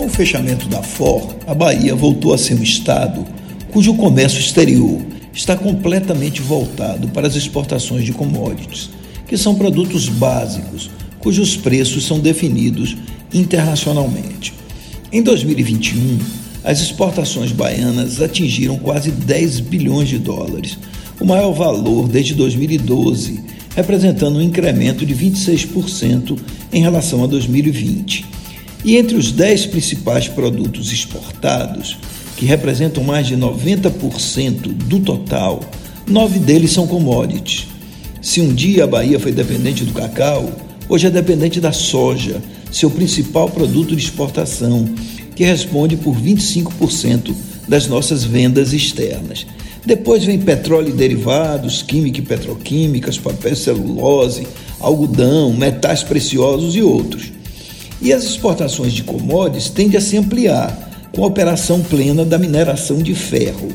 Com o fechamento da FOR, a Bahia voltou a ser um estado cujo comércio exterior está completamente voltado para as exportações de commodities, que são produtos básicos cujos preços são definidos internacionalmente. Em 2021, as exportações baianas atingiram quase 10 bilhões de dólares, o maior valor desde 2012, representando um incremento de 26% em relação a 2020. E entre os 10 principais produtos exportados, que representam mais de 90% do total, nove deles são commodities. Se um dia a Bahia foi dependente do cacau, hoje é dependente da soja, seu principal produto de exportação, que responde por 25% das nossas vendas externas. Depois vem petróleo e derivados, química e petroquímicas, papel celulose, algodão, metais preciosos e outros. E as exportações de commodities tendem a se ampliar com a operação plena da mineração de ferro.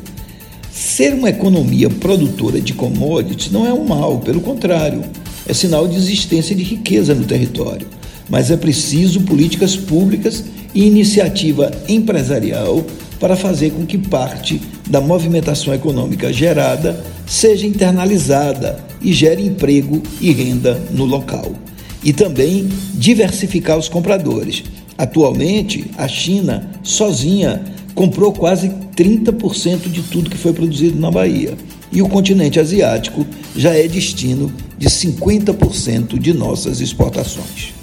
Ser uma economia produtora de commodities não é um mal, pelo contrário, é sinal de existência de riqueza no território. Mas é preciso políticas públicas e iniciativa empresarial para fazer com que parte da movimentação econômica gerada seja internalizada e gere emprego e renda no local. E também diversificar os compradores Atualmente, a China, sozinha, comprou quase 30% de tudo que foi produzido na Bahia. E o continente asiático já é destino de 50% de nossas exportações.